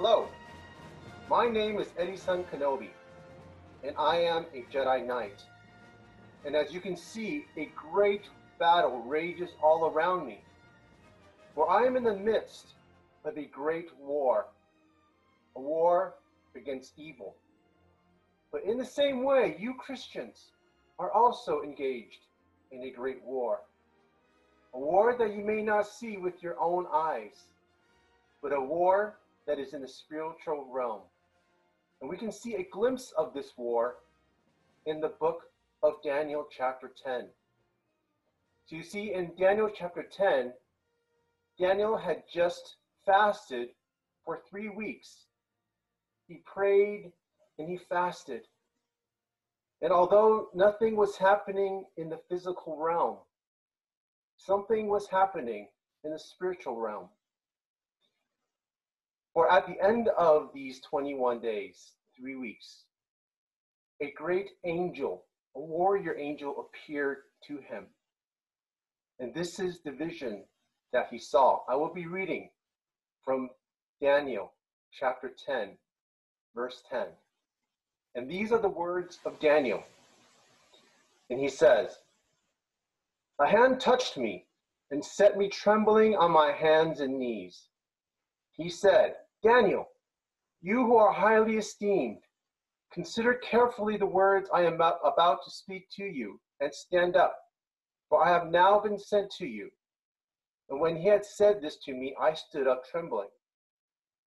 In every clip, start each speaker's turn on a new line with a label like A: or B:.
A: Hello, my name is Eddie-san Kenobi, and I am a Jedi Knight. And as you can see, a great battle rages all around me. For I am in the midst of a great war, a war against evil. But in the same way, you Christians are also engaged in a great war. A war that you may not see with your own eyes, but a war that is in the spiritual realm. And we can see a glimpse of this war in the book of Daniel, chapter 10. So you see, in Daniel chapter 10, Daniel had just fasted for three weeks. He prayed and he fasted. And although nothing was happening in the physical realm, something was happening in the spiritual realm. For at the end of these 21 days, three weeks, a great angel, a warrior angel, appeared to him. And this is the vision that he saw. I will be reading from Daniel chapter 10, verse 10. And these are the words of Daniel. And he says, A hand touched me and set me trembling on my hands and knees. He said, Daniel, you who are highly esteemed, consider carefully the words I am about to speak to you, and stand up, for I have now been sent to you. And when he had said this to me, I stood up trembling.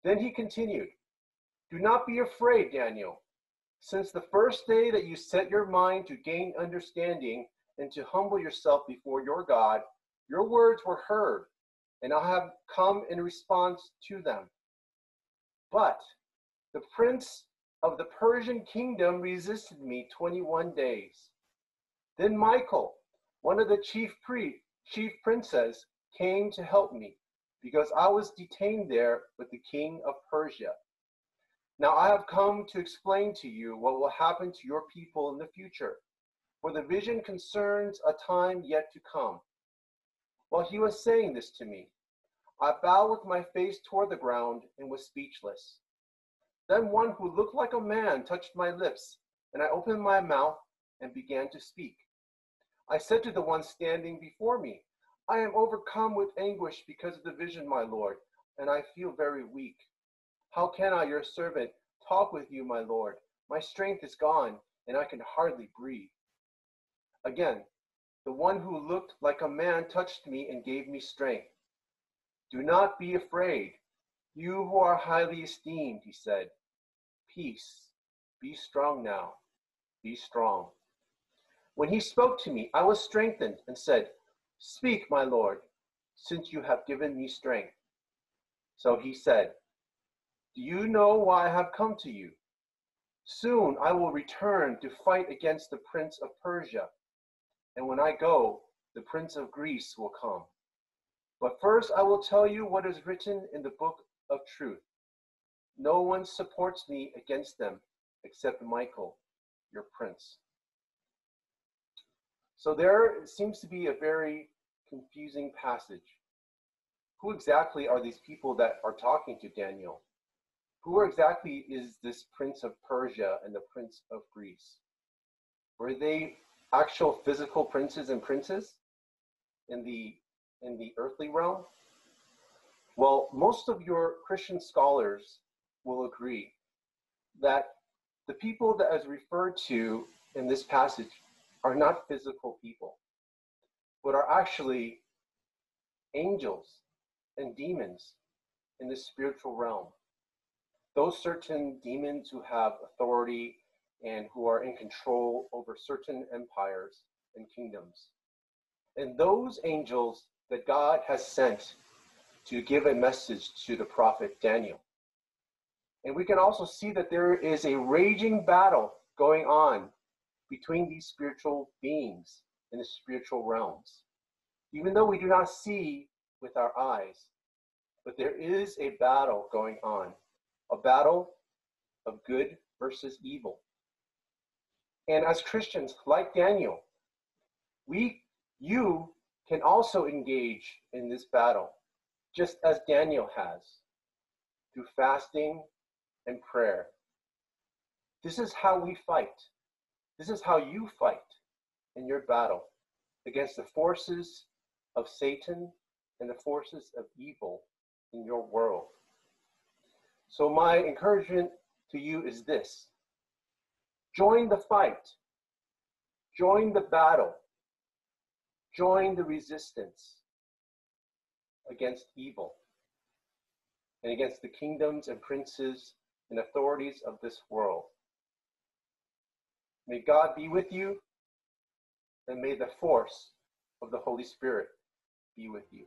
A: Then he continued, Do not be afraid, Daniel. Since the first day that you set your mind to gain understanding and to humble yourself before your God, your words were heard, and I have come in response to them. But the prince of the Persian kingdom resisted me 21 days. Then Michael, one of the chief pre- chief princes, came to help me because I was detained there with the king of Persia. Now I have come to explain to you what will happen to your people in the future, for the vision concerns a time yet to come. While he was saying this to me, I bowed with my face toward the ground and was speechless. Then one who looked like a man touched my lips, and I opened my mouth and began to speak. I said to the one standing before me, I am overcome with anguish because of the vision, my Lord, and I feel very weak. How can I, your servant, talk with you, my Lord? My strength is gone, and I can hardly breathe. Again, the one who looked like a man touched me and gave me strength. Do not be afraid, you who are highly esteemed, he said. Peace, be strong now, be strong. When he spoke to me, I was strengthened and said, Speak, my Lord, since you have given me strength. So he said, Do you know why I have come to you? Soon I will return to fight against the prince of Persia. And when I go, the prince of Greece will come. But first I will tell you what is written in the book of truth. No one supports me against them except Michael, your prince. So there seems to be a very confusing passage. Who exactly are these people that are talking to Daniel? Who exactly is this prince of Persia and the prince of Greece? Were they actual physical princes and princes in the in the earthly realm? Well, most of your Christian scholars will agree that the people that is referred to in this passage are not physical people but are actually angels and demons in the spiritual realm. Those certain demons who have authority and who are in control over certain empires and kingdoms. And those angels that God has sent to give a message to the prophet Daniel. And we can also see that there is a raging battle going on between these spiritual beings in the spiritual realms. Even though we do not see with our eyes, but there is a battle going on, a battle of good versus evil. And as Christians, like Daniel, we, you can also engage in this battle, just as Daniel has. through fasting and prayer. This is how we fight. This is how you fight in your battle against the forces of Satan and the forces of evil in your world. So, my encouragement to you is this join the fight, join the battle, join the resistance against evil and against the kingdoms and princes and authorities of this world. May God be with you, and may the force of the Holy Spirit be with you.